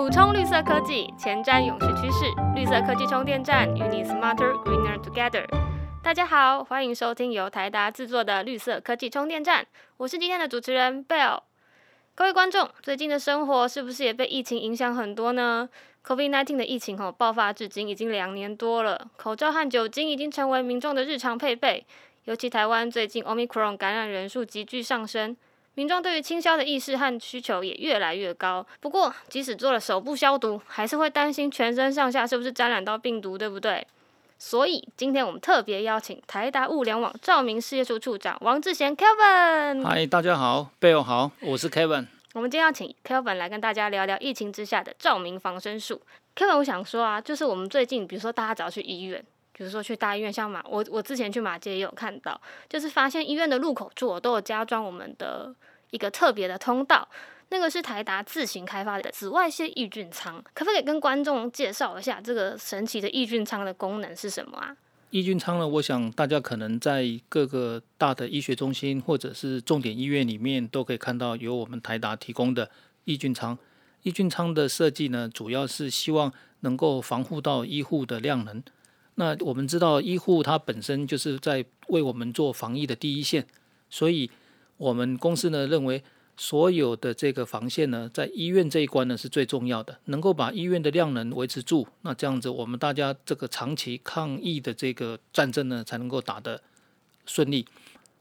补充绿色科技，前瞻永续趋势，绿色科技充电站与你 smarter greener together。大家好，欢迎收听由台达制作的绿色科技充电站，我是今天的主持人 Bell。各位观众，最近的生活是不是也被疫情影响很多呢？COVID-19 的疫情吼爆发至今已经两年多了，口罩和酒精已经成为民众的日常配备。尤其台湾最近 Omicron 感染人数急剧上升，民众对于清消的意识和需求也越来越高。不过，即使做了手部消毒，还是会担心全身上下是不是沾染到病毒，对不对？所以今天我们特别邀请台达物联网照明事业处处长王志贤 Kevin。嗨，大家好，贝友好，我是 Kevin。我们今天要请 Kevin 来跟大家聊聊疫情之下的照明防身术。Kevin，我想说啊，就是我们最近，比如说大家只要去医院。比如说去大医院，像马我我之前去马街也有看到，就是发现医院的入口处都有加装我们的一个特别的通道，那个是台达自行开发的紫外线抑菌舱，可不可以跟观众介绍一下这个神奇的抑菌舱的功能是什么啊？抑菌舱呢，我想大家可能在各个大的医学中心或者是重点医院里面都可以看到有我们台达提供的抑菌舱。抑菌舱的设计呢，主要是希望能够防护到医护的量能。那我们知道，医护它本身就是在为我们做防疫的第一线，所以我们公司呢认为，所有的这个防线呢，在医院这一关呢是最重要的，能够把医院的量能维持住，那这样子我们大家这个长期抗疫的这个战争呢才能够打得顺利。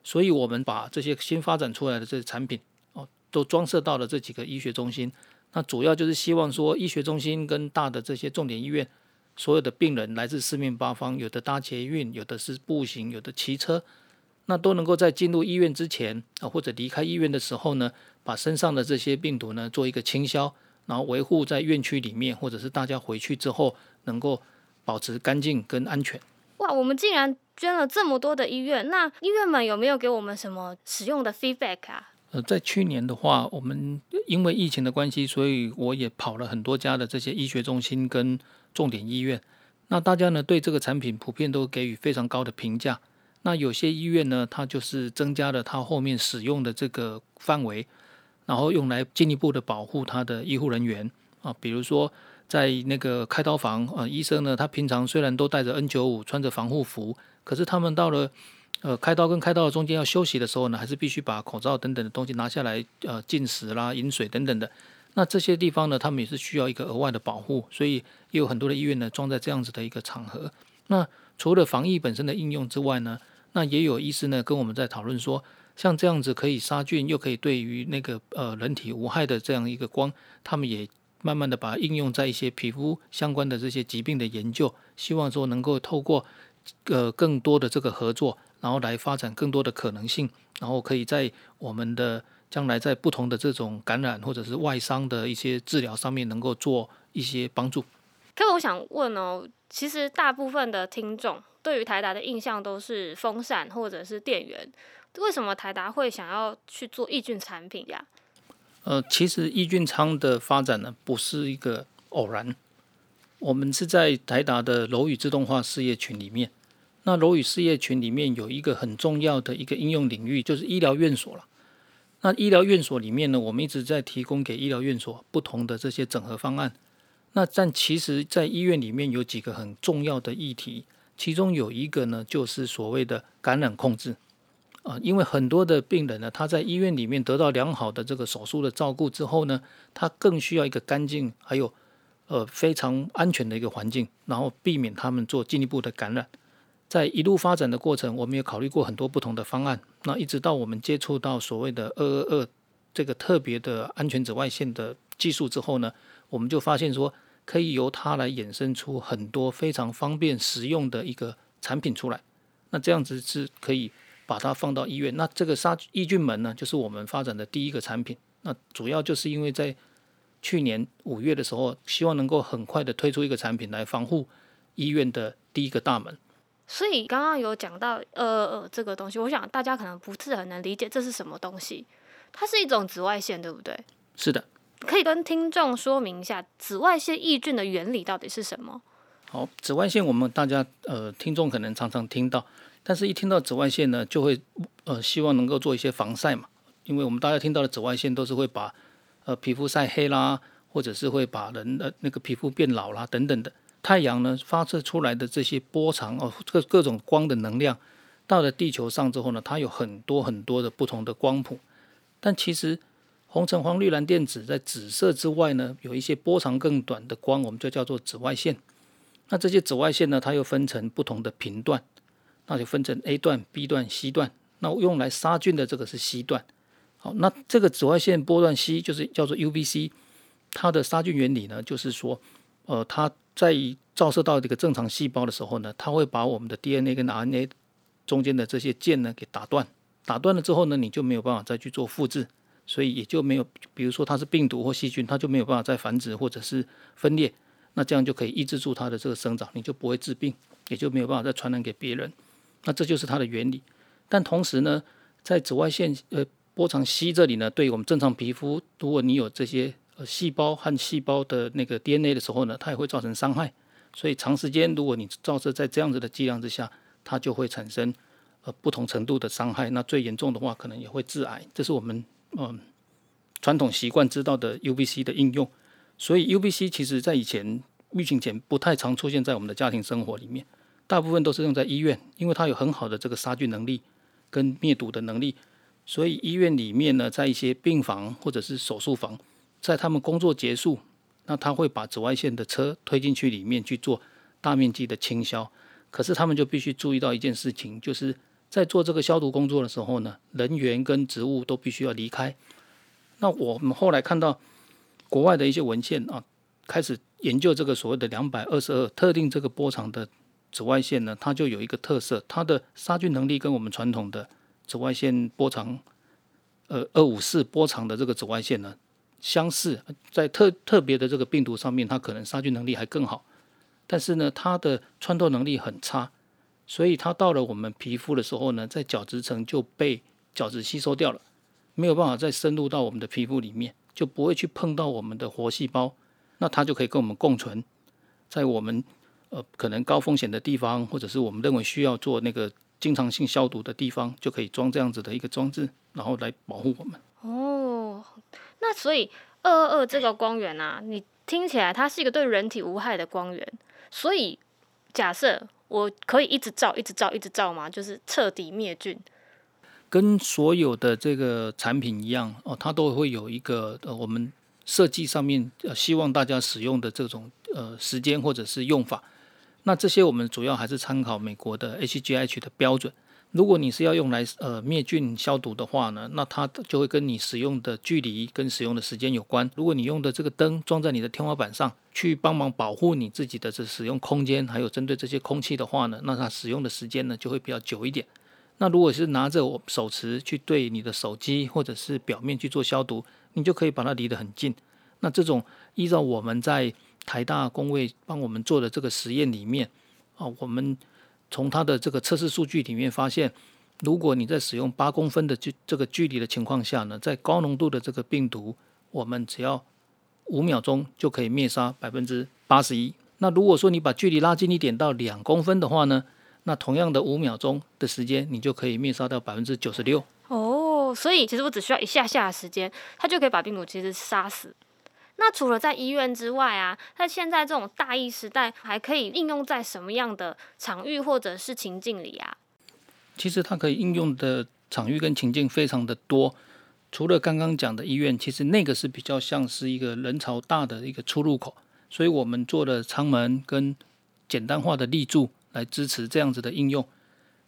所以我们把这些新发展出来的这些产品哦，都装设到了这几个医学中心。那主要就是希望说，医学中心跟大的这些重点医院。所有的病人来自四面八方，有的搭捷运，有的是步行，有的骑车，那都能够在进入医院之前啊，或者离开医院的时候呢，把身上的这些病毒呢做一个清消，然后维护在院区里面，或者是大家回去之后能够保持干净跟安全。哇，我们竟然捐了这么多的医院，那医院们有没有给我们什么使用的 feedback 啊？呃，在去年的话，我们因为疫情的关系，所以我也跑了很多家的这些医学中心跟重点医院。那大家呢对这个产品普遍都给予非常高的评价。那有些医院呢，它就是增加了它后面使用的这个范围，然后用来进一步的保护它的医护人员啊，比如说在那个开刀房啊，医生呢他平常虽然都戴着 N 九五，穿着防护服，可是他们到了。呃，开刀跟开刀的中间要休息的时候呢，还是必须把口罩等等的东西拿下来，呃，进食啦、饮水等等的。那这些地方呢，他们也是需要一个额外的保护，所以也有很多的医院呢装在这样子的一个场合。那除了防疫本身的应用之外呢，那也有医师呢跟我们在讨论说，像这样子可以杀菌又可以对于那个呃人体无害的这样一个光，他们也慢慢的把应用在一些皮肤相关的这些疾病的研究，希望说能够透过呃更多的这个合作。然后来发展更多的可能性，然后可以在我们的将来在不同的这种感染或者是外伤的一些治疗上面能够做一些帮助。可我想问哦，其实大部分的听众对于台达的印象都是风扇或者是电源，为什么台达会想要去做抑菌产品呀？呃，其实抑菌仓的发展呢不是一个偶然，我们是在台达的楼宇自动化事业群里面。那楼宇事业群里面有一个很重要的一个应用领域，就是医疗院所了。那医疗院所里面呢，我们一直在提供给医疗院所不同的这些整合方案。那但其实，在医院里面有几个很重要的议题，其中有一个呢，就是所谓的感染控制啊。因为很多的病人呢，他在医院里面得到良好的这个手术的照顾之后呢，他更需要一个干净还有呃非常安全的一个环境，然后避免他们做进一步的感染。在一路发展的过程，我们也考虑过很多不同的方案。那一直到我们接触到所谓的二二二这个特别的安全紫外线的技术之后呢，我们就发现说，可以由它来衍生出很多非常方便实用的一个产品出来。那这样子是可以把它放到医院。那这个杀抑菌门呢，就是我们发展的第一个产品。那主要就是因为在去年五月的时候，希望能够很快的推出一个产品来防护医院的第一个大门。所以刚刚有讲到呃呃这个东西，我想大家可能不是很能理解这是什么东西。它是一种紫外线，对不对？是的。可以跟听众说明一下紫外线抑菌的原理到底是什么？好，紫外线我们大家呃听众可能常常听到，但是一听到紫外线呢，就会呃希望能够做一些防晒嘛，因为我们大家听到的紫外线都是会把呃皮肤晒黑啦，或者是会把人的那个皮肤变老啦等等的。太阳呢发射出来的这些波长哦，各各种光的能量，到了地球上之后呢，它有很多很多的不同的光谱。但其实红橙黄绿蓝靛紫在紫色之外呢，有一些波长更短的光，我们就叫做紫外线。那这些紫外线呢，它又分成不同的频段，那就分成 A 段、B 段、C 段。那用来杀菌的这个是 C 段。好，那这个紫外线波段 C 就是叫做 UVC，它的杀菌原理呢，就是说，呃，它在照射到这个正常细胞的时候呢，它会把我们的 DNA 跟 RNA 中间的这些键呢给打断，打断了之后呢，你就没有办法再去做复制，所以也就没有，比如说它是病毒或细菌，它就没有办法再繁殖或者是分裂，那这样就可以抑制住它的这个生长，你就不会治病，也就没有办法再传染给别人。那这就是它的原理。但同时呢，在紫外线呃。波长 C 这里呢，对于我们正常皮肤，如果你有这些呃细胞和细胞的那个 DNA 的时候呢，它也会造成伤害。所以长时间如果你照射在这样子的剂量之下，它就会产生呃不同程度的伤害。那最严重的话，可能也会致癌。这是我们嗯传统习惯知道的 UVC 的应用。所以 UVC 其实在以前疫情前不太常出现在我们的家庭生活里面，大部分都是用在医院，因为它有很好的这个杀菌能力跟灭毒的能力。所以医院里面呢，在一些病房或者是手术房，在他们工作结束，那他会把紫外线的车推进去里面去做大面积的清消。可是他们就必须注意到一件事情，就是在做这个消毒工作的时候呢，人员跟植物都必须要离开。那我们后来看到国外的一些文献啊，开始研究这个所谓的两百二十二特定这个波长的紫外线呢，它就有一个特色，它的杀菌能力跟我们传统的。紫外线波长，呃，二五四波长的这个紫外线呢，相似，在特特别的这个病毒上面，它可能杀菌能力还更好，但是呢，它的穿透能力很差，所以它到了我们皮肤的时候呢，在角质层就被角质吸收掉了，没有办法再深入到我们的皮肤里面，就不会去碰到我们的活细胞，那它就可以跟我们共存，在我们呃可能高风险的地方，或者是我们认为需要做那个。经常性消毒的地方就可以装这样子的一个装置，然后来保护我们。哦，那所以二二二这个光源啊，你听起来它是一个对人体无害的光源。所以假设我可以一直照、一直照、一直照吗？就是彻底灭菌？跟所有的这个产品一样哦，它都会有一个呃，我们设计上面呃，希望大家使用的这种呃时间或者是用法。那这些我们主要还是参考美国的 HGH 的标准。如果你是要用来呃灭菌消毒的话呢，那它就会跟你使用的距离跟使用的时间有关。如果你用的这个灯装在你的天花板上，去帮忙保护你自己的这使用空间，还有针对这些空气的话呢，那它使用的时间呢就会比较久一点。那如果是拿着我手持去对你的手机或者是表面去做消毒，你就可以把它离得很近。那这种依照我们在台大工位帮我们做的这个实验里面，啊，我们从它的这个测试数据里面发现，如果你在使用八公分的距这个距离的情况下呢，在高浓度的这个病毒，我们只要五秒钟就可以灭杀百分之八十一。那如果说你把距离拉近一点到两公分的话呢，那同样的五秒钟的时间，你就可以灭杀掉百分之九十六。哦，所以其实我只需要一下下的时间，它就可以把病毒其实杀死。那除了在医院之外啊，那现在这种大疫时代，还可以应用在什么样的场域或者是情境里啊？其实它可以应用的场域跟情境非常的多。除了刚刚讲的医院，其实那个是比较像是一个人潮大的一个出入口，所以我们做了舱门跟简单化的立柱来支持这样子的应用。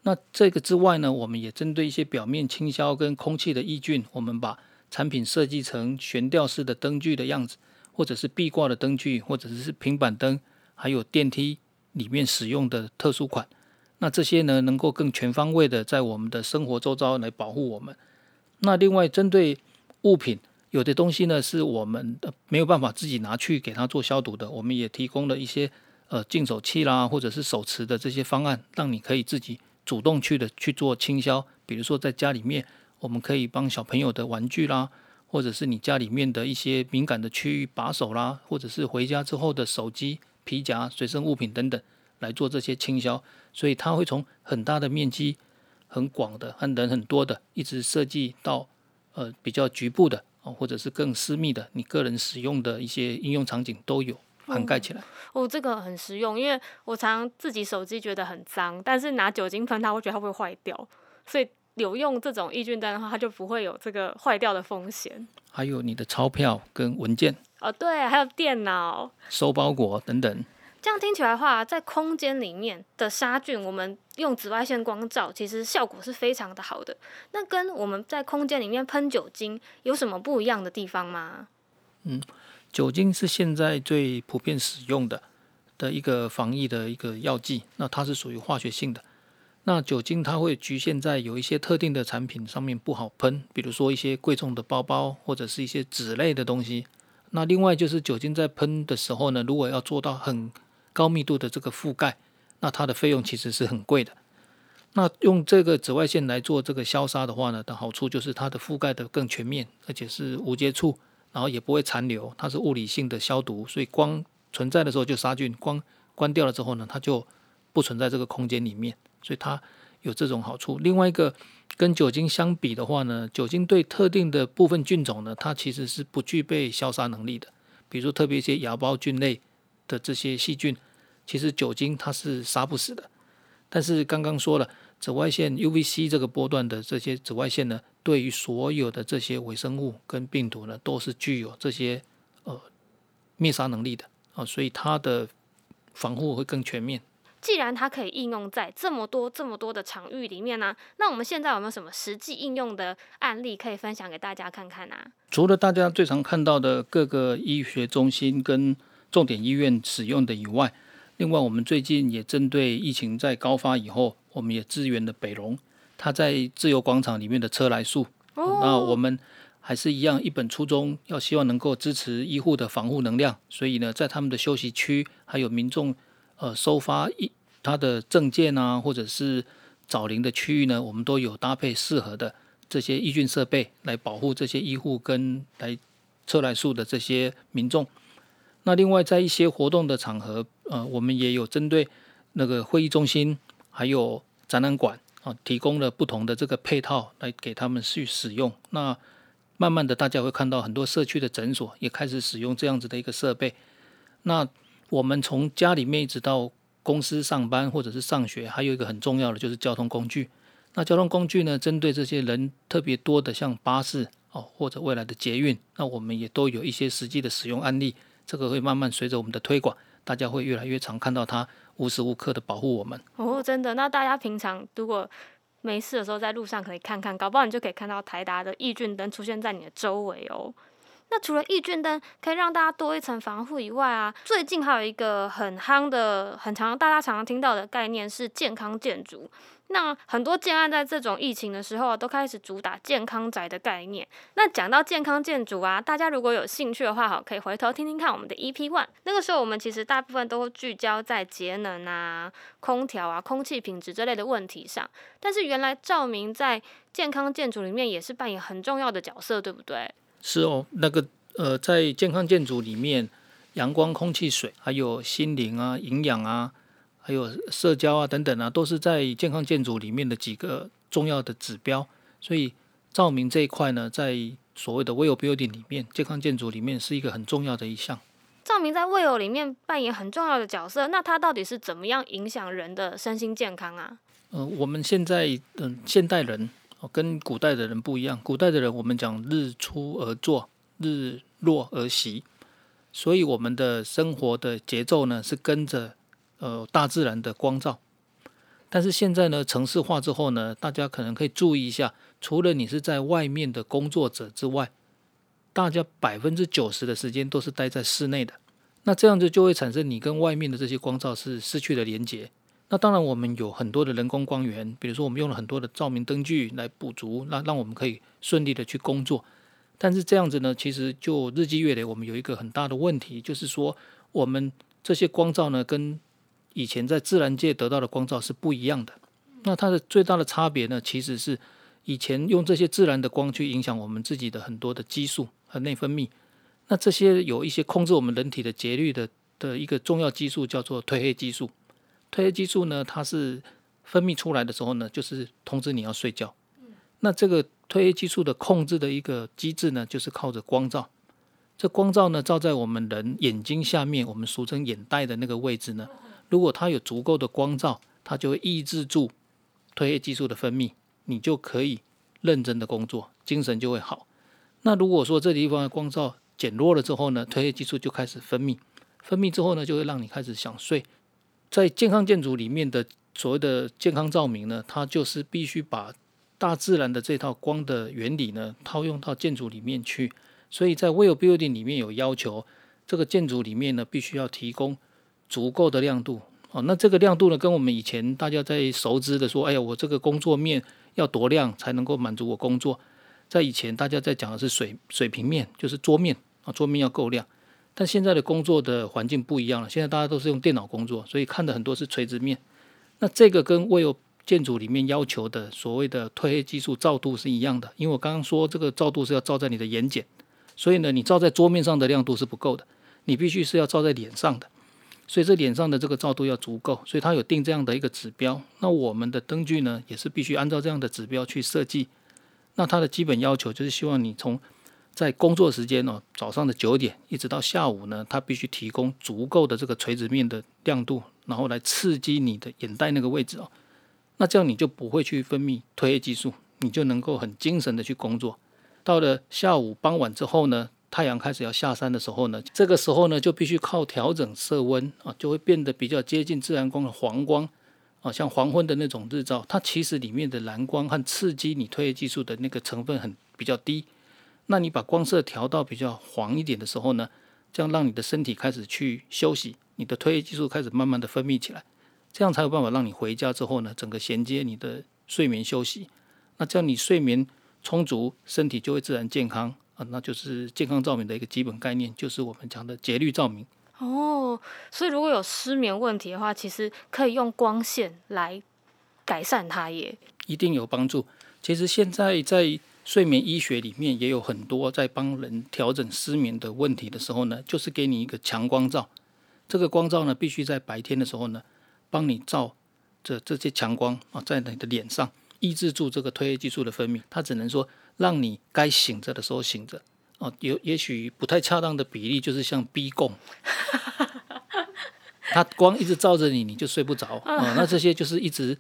那这个之外呢，我们也针对一些表面清消跟空气的抑菌，我们把产品设计成悬吊式的灯具的样子，或者是壁挂的灯具，或者是平板灯，还有电梯里面使用的特殊款。那这些呢，能够更全方位的在我们的生活周遭来保护我们。那另外，针对物品，有的东西呢是我们的没有办法自己拿去给它做消毒的，我们也提供了一些呃净手器啦，或者是手持的这些方案，让你可以自己主动去的去做清消。比如说在家里面。我们可以帮小朋友的玩具啦，或者是你家里面的一些敏感的区域把手啦，或者是回家之后的手机、皮夹、随身物品等等来做这些倾销。所以它会从很大的面积、很广的、和人很多的，一直设计到呃比较局部的，哦，或者是更私密的，你个人使用的一些应用场景都有涵盖起来。哦，这个很实用，因为我常自己手机觉得很脏，但是拿酒精喷它，我觉得它会坏掉，所以有用这种抑菌灯的话，它就不会有这个坏掉的风险。还有你的钞票跟文件哦，对，还有电脑、收包裹等等。这样听起来的话，在空间里面的杀菌，我们用紫外线光照，其实效果是非常的好的。那跟我们在空间里面喷酒精有什么不一样的地方吗？嗯，酒精是现在最普遍使用的的一个防疫的一个药剂，那它是属于化学性的。那酒精它会局限在有一些特定的产品上面不好喷，比如说一些贵重的包包或者是一些纸类的东西。那另外就是酒精在喷的时候呢，如果要做到很高密度的这个覆盖，那它的费用其实是很贵的。那用这个紫外线来做这个消杀的话呢，的好处就是它的覆盖的更全面，而且是无接触，然后也不会残留，它是物理性的消毒，所以光存在的时候就杀菌，光关掉了之后呢，它就不存在这个空间里面，所以它有这种好处。另外一个跟酒精相比的话呢，酒精对特定的部分菌种呢，它其实是不具备消杀能力的，比如说特别一些芽孢菌类。的这些细菌，其实酒精它是杀不死的。但是刚刚说了，紫外线 UVC 这个波段的这些紫外线呢，对于所有的这些微生物跟病毒呢，都是具有这些呃灭杀能力的啊，所以它的防护会更全面。既然它可以应用在这么多这么多的场域里面呢，那我们现在有没有什么实际应用的案例可以分享给大家看看呢？除了大家最常看到的各个医学中心跟重点医院使用的以外，另外我们最近也针对疫情在高发以后，我们也支援了北荣，他在自由广场里面的车来数。那我们还是一样一本初衷，要希望能够支持医护的防护能量。所以呢，在他们的休息区，还有民众呃收发一他的证件啊，或者是找零的区域呢，我们都有搭配适合的这些抑菌设备来保护这些医护跟来测来数的这些民众。那另外，在一些活动的场合，呃，我们也有针对那个会议中心，还有展览馆啊，提供了不同的这个配套来给他们去使用。那慢慢的，大家会看到很多社区的诊所也开始使用这样子的一个设备。那我们从家里面一直到公司上班或者是上学，还有一个很重要的就是交通工具。那交通工具呢，针对这些人特别多的，像巴士哦，或者未来的捷运，那我们也都有一些实际的使用案例。这个会慢慢随着我们的推广，大家会越来越常看到它无时无刻的保护我们。哦，真的？那大家平常如果没事的时候在路上可以看看，搞不好你就可以看到台达的抑菌灯出现在你的周围哦。那除了抑菌灯可以让大家多一层防护以外啊，最近还有一个很夯的、很常大家常常听到的概念是健康建筑。那很多建案在这种疫情的时候啊，都开始主打健康宅的概念。那讲到健康建筑啊，大家如果有兴趣的话，哈，可以回头听听看我们的 EP One。那个时候我们其实大部分都聚焦在节能啊、空调啊、空气品质这类的问题上。但是原来照明在健康建筑里面也是扮演很重要的角色，对不对？是哦，那个呃，在健康建筑里面，阳光、空气、水，还有心灵啊、营养啊。还有社交啊等等啊，都是在健康建筑里面的几个重要的指标。所以照明这一块呢，在所谓的 Well Building 里面，健康建筑里面是一个很重要的一项。照明在 Well 里面扮演很重要的角色，那它到底是怎么样影响人的身心健康啊？呃，我们现在嗯，现代人哦，跟古代的人不一样。古代的人我们讲日出而作，日落而息，所以我们的生活的节奏呢是跟着。呃，大自然的光照，但是现在呢，城市化之后呢，大家可能可以注意一下，除了你是在外面的工作者之外，大家百分之九十的时间都是待在室内的。那这样子就会产生你跟外面的这些光照是失去了连接。那当然，我们有很多的人工光源，比如说我们用了很多的照明灯具来补足，那让我们可以顺利的去工作。但是这样子呢，其实就日积月累，我们有一个很大的问题，就是说我们这些光照呢，跟以前在自然界得到的光照是不一样的，那它的最大的差别呢，其实是以前用这些自然的光去影响我们自己的很多的激素和内分泌，那这些有一些控制我们人体的节律的的一个重要激素叫做褪黑激素。褪黑激素呢，它是分泌出来的时候呢，就是通知你要睡觉。那这个褪黑激素的控制的一个机制呢，就是靠着光照。这光照呢，照在我们人眼睛下面，我们俗称眼袋的那个位置呢，如果它有足够的光照，它就会抑制住褪黑激素的分泌，你就可以认真的工作，精神就会好。那如果说这地方的光照减弱了之后呢，褪黑激素就开始分泌，分泌之后呢，就会让你开始想睡。在健康建筑里面的所谓的健康照明呢，它就是必须把大自然的这套光的原理呢套用到建筑里面去。所以在 Well Building 里面有要求，这个建筑里面呢必须要提供足够的亮度。哦，那这个亮度呢，跟我们以前大家在熟知的说，哎呀，我这个工作面要多亮才能够满足我工作。在以前大家在讲的是水水平面，就是桌面啊，桌面要够亮。但现在的工作的环境不一样了，现在大家都是用电脑工作，所以看的很多是垂直面。那这个跟未有建筑里面要求的所谓的褪黑激素照度是一样的，因为我刚刚说这个照度是要照在你的眼睑，所以呢，你照在桌面上的亮度是不够的，你必须是要照在脸上的，所以这脸上的这个照度要足够，所以它有定这样的一个指标。那我们的灯具呢，也是必须按照这样的指标去设计。那它的基本要求就是希望你从在工作时间哦，早上的九点一直到下午呢，它必须提供足够的这个垂直面的亮度，然后来刺激你的眼袋那个位置哦。那这样你就不会去分泌褪黑激素，你就能够很精神的去工作。到了下午傍晚之后呢，太阳开始要下山的时候呢，这个时候呢就必须靠调整色温啊，就会变得比较接近自然光的黄光啊，像黄昏的那种日照，它其实里面的蓝光和刺激你褪黑激素的那个成分很比较低。那你把光色调到比较黄一点的时候呢，这样让你的身体开始去休息，你的褪黑激素开始慢慢的分泌起来。这样才有办法让你回家之后呢，整个衔接你的睡眠休息。那这样你睡眠充足，身体就会自然健康啊。那就是健康照明的一个基本概念，就是我们讲的节律照明。哦，所以如果有失眠问题的话，其实可以用光线来改善它耶。一定有帮助。其实现在在睡眠医学里面也有很多在帮人调整失眠的问题的时候呢，就是给你一个强光照。这个光照呢，必须在白天的时候呢。帮你照这这些强光啊，在你的脸上抑制住这个褪黑激素的分泌，它只能说让你该醒着的时候醒着哦。有也许不太恰当的比例就是像逼供，它光一直照着你，你就睡不着啊。那这些就是一直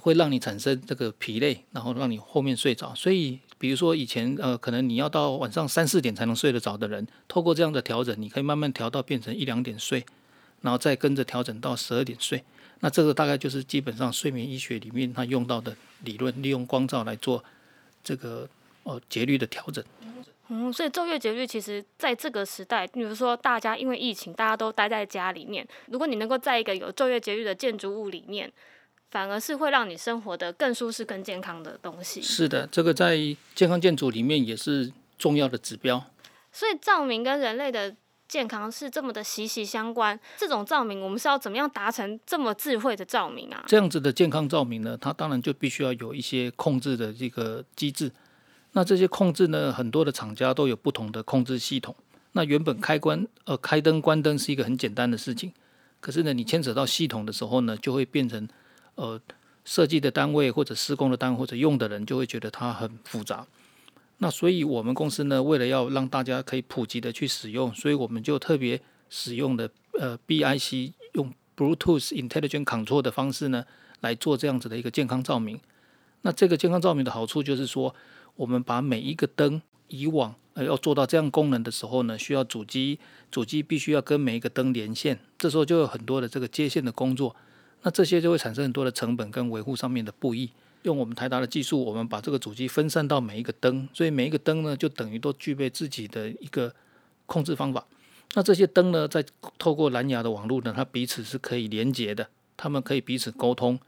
会让你产生这个疲累，然后让你后面睡着。所以，比如说以前呃，可能你要到晚上三四点才能睡得着的人，透过这样的调整，你可以慢慢调到变成一两点睡。然后再跟着调整到十二点睡，那这个大概就是基本上睡眠医学里面它用到的理论，利用光照来做这个呃节律的调整。嗯，所以昼夜节律其实在这个时代，比如说大家因为疫情，大家都待在家里面，如果你能够在一个有昼夜节律的建筑物里面，反而是会让你生活的更舒适、更健康的东西。是的，这个在健康建筑里面也是重要的指标。所以照明跟人类的。健康是这么的息息相关，这种照明我们是要怎么样达成这么智慧的照明啊？这样子的健康照明呢，它当然就必须要有一些控制的这个机制。那这些控制呢，很多的厂家都有不同的控制系统。那原本开关呃开灯关灯是一个很简单的事情，可是呢，你牵扯到系统的时候呢，就会变成呃设计的单位或者施工的单位或者用的人就会觉得它很复杂。那所以，我们公司呢，为了要让大家可以普及的去使用，所以我们就特别使用的呃 BIC 用 Bluetooth Intelligent Control 的方式呢，来做这样子的一个健康照明。那这个健康照明的好处就是说，我们把每一个灯，以往呃要做到这样功能的时候呢，需要主机，主机必须要跟每一个灯连线，这时候就有很多的这个接线的工作，那这些就会产生很多的成本跟维护上面的不易。用我们台达的技术，我们把这个主机分散到每一个灯，所以每一个灯呢，就等于都具备自己的一个控制方法。那这些灯呢，在透过蓝牙的网络呢，它彼此是可以连接的，它们可以彼此沟通。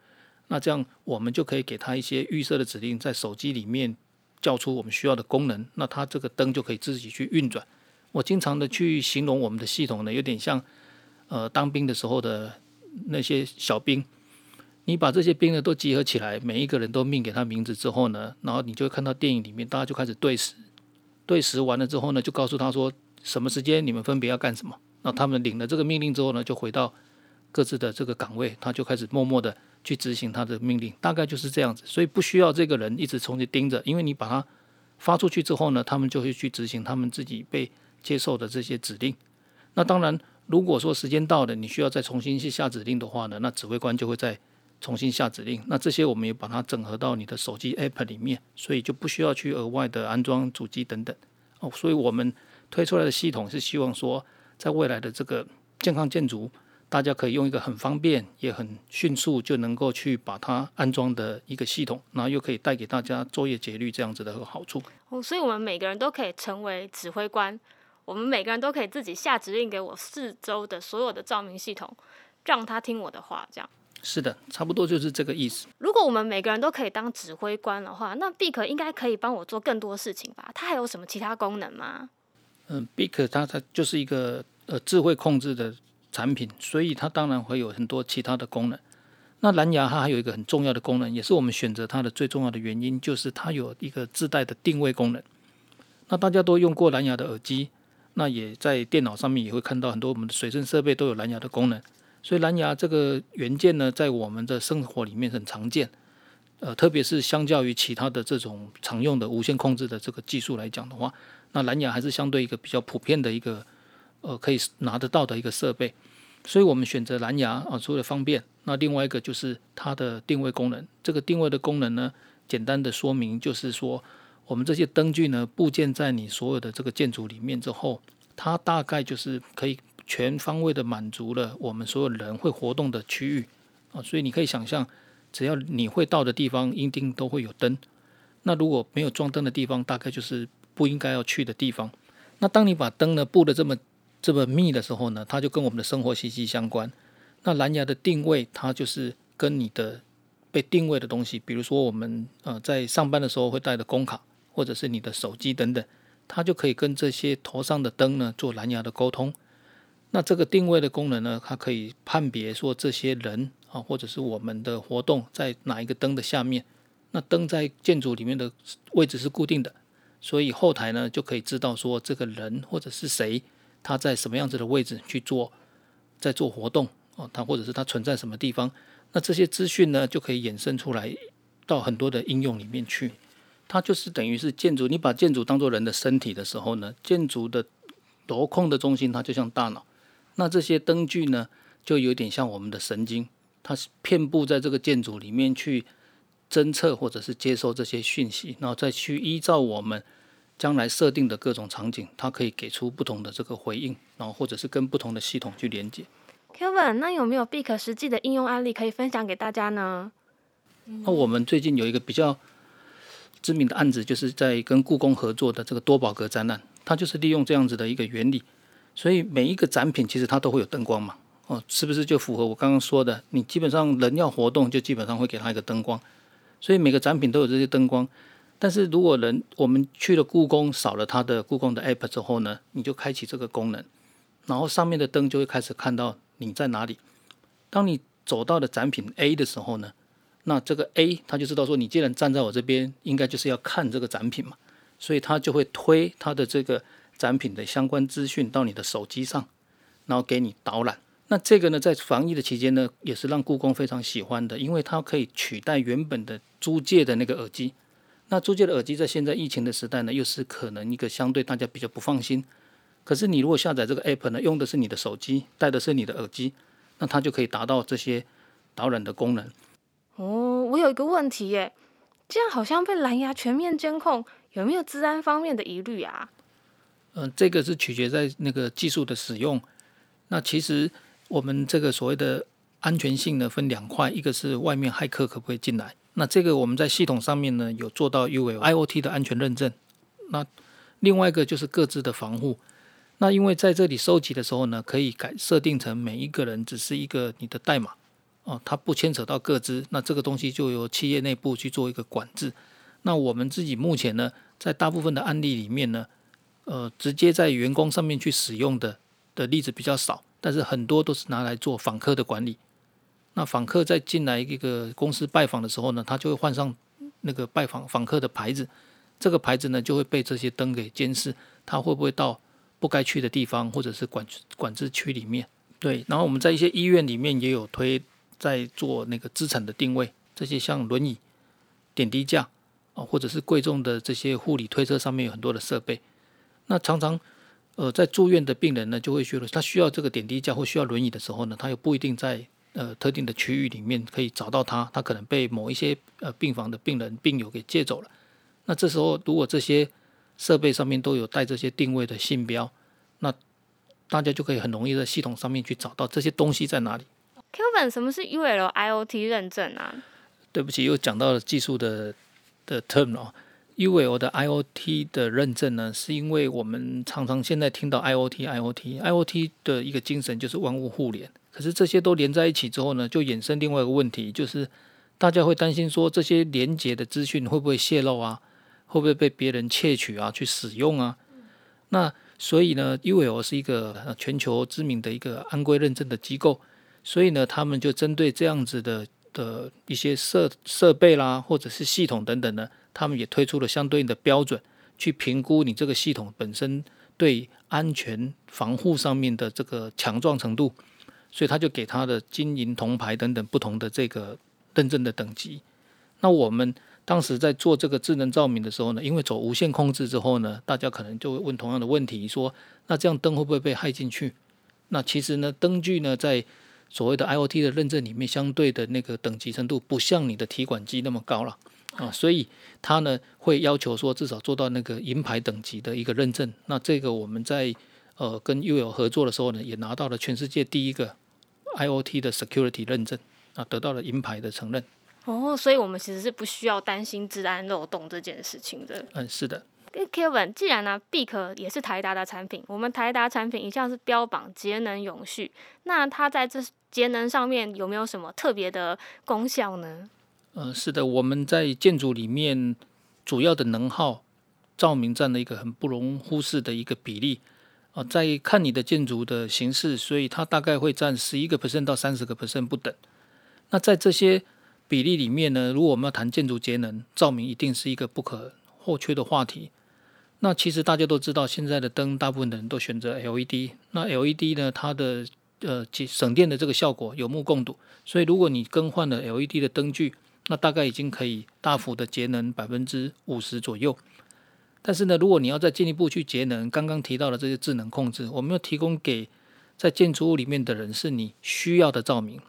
那这样我们就可以给它一些预设的指令，在手机里面叫出我们需要的功能，那它这个灯就可以自己去运转。我经常的去形容我们的系统呢，有点像呃当兵的时候的那些小兵。你把这些兵呢都集合起来，每一个人都命给他名字之后呢，然后你就会看到电影里面大家就开始对时，对时完了之后呢，就告诉他说什么时间你们分别要干什么。那他们领了这个命令之后呢，就回到各自的这个岗位，他就开始默默的去执行他的命令，大概就是这样子。所以不需要这个人一直重新盯着，因为你把它发出去之后呢，他们就会去执行他们自己被接受的这些指令。那当然，如果说时间到了，你需要再重新去下指令的话呢，那指挥官就会再重新下指令。那这些我们也把它整合到你的手机 App 里面，所以就不需要去额外的安装主机等等。哦，所以我们推出来的系统是希望说，在未来的这个健康建筑，大家可以用一个很方便也很迅速就能够去把它安装的一个系统，然后又可以带给大家作业节律这样子的好处。哦，所以我们每个人都可以成为指挥官。我们每个人都可以自己下指令给我四周的所有的照明系统，让他听我的话。这样是的，差不多就是这个意思。如果我们每个人都可以当指挥官的话，那 Big 应该可以帮我做更多事情吧？它还有什么其他功能吗？嗯，Big 它它就是一个呃智慧控制的产品，所以它当然会有很多其他的功能。那蓝牙它还有一个很重要的功能，也是我们选择它的最重要的原因，就是它有一个自带的定位功能。那大家都用过蓝牙的耳机。那也在电脑上面也会看到很多我们的随身设备都有蓝牙的功能，所以蓝牙这个元件呢，在我们的生活里面很常见。呃，特别是相较于其他的这种常用的无线控制的这个技术来讲的话，那蓝牙还是相对一个比较普遍的一个呃可以拿得到的一个设备。所以我们选择蓝牙啊，除了方便，那另外一个就是它的定位功能。这个定位的功能呢，简单的说明就是说。我们这些灯具呢，部件在你所有的这个建筑里面之后，它大概就是可以全方位的满足了我们所有人会活动的区域啊，所以你可以想象，只要你会到的地方，一定都会有灯。那如果没有装灯的地方，大概就是不应该要去的地方。那当你把灯呢布的这么这么密的时候呢，它就跟我们的生活息息相关。那蓝牙的定位，它就是跟你的被定位的东西，比如说我们呃在上班的时候会带的工卡。或者是你的手机等等，它就可以跟这些头上的灯呢做蓝牙的沟通。那这个定位的功能呢，它可以判别说这些人啊，或者是我们的活动在哪一个灯的下面。那灯在建筑里面的位置是固定的，所以后台呢就可以知道说这个人或者是谁，他在什么样子的位置去做，在做活动啊，他或者是他存在什么地方。那这些资讯呢就可以衍生出来到很多的应用里面去。它就是等于是建筑，你把建筑当做人的身体的时候呢，建筑的镂空的中心它就像大脑，那这些灯具呢就有点像我们的神经，它是遍布在这个建筑里面去侦测或者是接收这些讯息，然后再去依照我们将来设定的各种场景，它可以给出不同的这个回应，然后或者是跟不同的系统去连接。Kevin，那有没有 Big 实际的应用案例可以分享给大家呢？那我们最近有一个比较。知名的案子就是在跟故宫合作的这个多宝格展览，它就是利用这样子的一个原理，所以每一个展品其实它都会有灯光嘛，哦，是不是就符合我刚刚说的？你基本上人要活动，就基本上会给他一个灯光，所以每个展品都有这些灯光。但是如果人我们去了故宫，扫了它的故宫的 app 之后呢，你就开启这个功能，然后上面的灯就会开始看到你在哪里。当你走到的展品 A 的时候呢？那这个 A 他就知道说，你既然站在我这边，应该就是要看这个展品嘛，所以他就会推他的这个展品的相关资讯到你的手机上，然后给你导览。那这个呢，在防疫的期间呢，也是让故宫非常喜欢的，因为它可以取代原本的租借的那个耳机。那租借的耳机在现在疫情的时代呢，又是可能一个相对大家比较不放心。可是你如果下载这个 app 呢，用的是你的手机，带的是你的耳机，那它就可以达到这些导览的功能。哦，我有一个问题耶，这样好像被蓝牙全面监控，有没有治安方面的疑虑啊？嗯，这个是取决在那个技术的使用。那其实我们这个所谓的安全性呢，分两块，一个是外面骇客可不可以进来，那这个我们在系统上面呢有做到 U L I O T 的安全认证。那另外一个就是各自的防护。那因为在这里收集的时候呢，可以改设定成每一个人只是一个你的代码。哦，它不牵扯到各资，那这个东西就由企业内部去做一个管制。那我们自己目前呢，在大部分的案例里面呢，呃，直接在员工上面去使用的的例子比较少，但是很多都是拿来做访客的管理。那访客在进来一个公司拜访的时候呢，他就会换上那个拜访访客的牌子，这个牌子呢就会被这些灯给监视，他会不会到不该去的地方或者是管管制区里面？对，然后我们在一些医院里面也有推。在做那个资产的定位，这些像轮椅、点滴架啊，或者是贵重的这些护理推车上面有很多的设备。那常常呃在住院的病人呢，就会觉得他需要这个点滴架或需要轮椅的时候呢，他又不一定在呃特定的区域里面可以找到他，他可能被某一些呃病房的病人病友给借走了。那这时候如果这些设备上面都有带这些定位的信标，那大家就可以很容易在系统上面去找到这些东西在哪里。Kevin，什么是 UL IoT 认证啊？对不起，又讲到了技术的的 term 哦。UL 的 IoT 的认证呢，是因为我们常常现在听到 IoT，IoT，IoT 的一个精神就是万物互联。可是这些都连在一起之后呢，就衍生另外一个问题，就是大家会担心说这些连接的资讯会不会泄露啊？会不会被别人窃取啊？去使用啊？那所以呢，UL 是一个全球知名的一个安规认证的机构，所以呢，他们就针对这样子的的一些设设备啦，或者是系统等等呢，他们也推出了相对应的标准，去评估你这个系统本身对安全防护上面的这个强壮程度，所以他就给他的金银铜牌等等不同的这个认证的等级。那我们。当时在做这个智能照明的时候呢，因为走无线控制之后呢，大家可能就会问同样的问题，说那这样灯会不会被害进去？那其实呢，灯具呢在所谓的 IOT 的认证里面，相对的那个等级程度不像你的提款机那么高了啊，所以它呢会要求说至少做到那个银牌等级的一个认证。那这个我们在呃跟 U 友合作的时候呢，也拿到了全世界第一个 IOT 的 Security 认证啊，得到了银牌的承认。哦，所以我们其实是不需要担心治安漏洞这件事情的。嗯，是的。Kevin，既然呢，B 可也是台达的产品，我们台达产品一向是标榜节能永续，那它在这节能上面有没有什么特别的功效呢？嗯，是的，我们在建筑里面主要的能耗，照明占了一个很不容忽视的一个比例啊。在看你的建筑的形式，所以它大概会占十一个 percent 到三十个 percent 不等。那在这些比例里面呢，如果我们要谈建筑节能，照明一定是一个不可或缺的话题。那其实大家都知道，现在的灯大部分的人都选择 LED。那 LED 呢，它的呃节省电的这个效果有目共睹。所以如果你更换了 LED 的灯具，那大概已经可以大幅的节能百分之五十左右。但是呢，如果你要再进一步去节能，刚刚提到的这些智能控制，我们要提供给在建筑物里面的人是你需要的照明。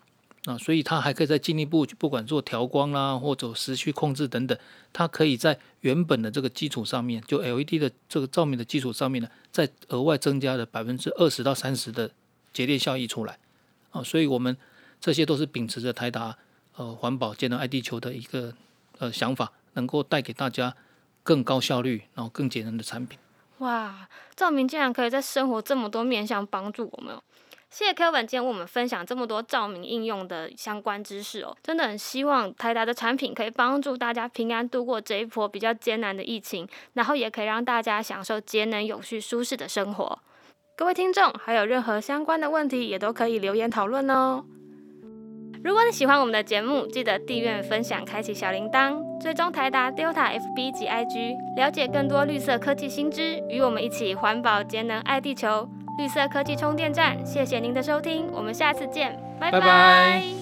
啊，所以它还可以再进一步，不管做调光啦，或者时序控制等等，它可以在原本的这个基础上面，就 LED 的这个照明的基础上面呢，再额外增加了百分之二十到三十的节电效益出来。啊，所以我们这些都是秉持着台达呃环保节能爱地球的一个呃想法，能够带给大家更高效率，然后更节能的产品。哇，照明竟然可以在生活这么多面向帮助我们。谢谢 Kevin 今天我们分享这么多照明应用的相关知识哦，真的很希望台达的产品可以帮助大家平安度过这一波比较艰难的疫情，然后也可以让大家享受节能永续舒适的生活。各位听众还有任何相关的问题，也都可以留言讨论哦。如果你喜欢我们的节目，记得订阅、分享、开启小铃铛，追踪台达 Delta FB 及 IG，了解更多绿色科技新知，与我们一起环保节能爱地球。绿色科技充电站，谢谢您的收听，我们下次见，拜拜。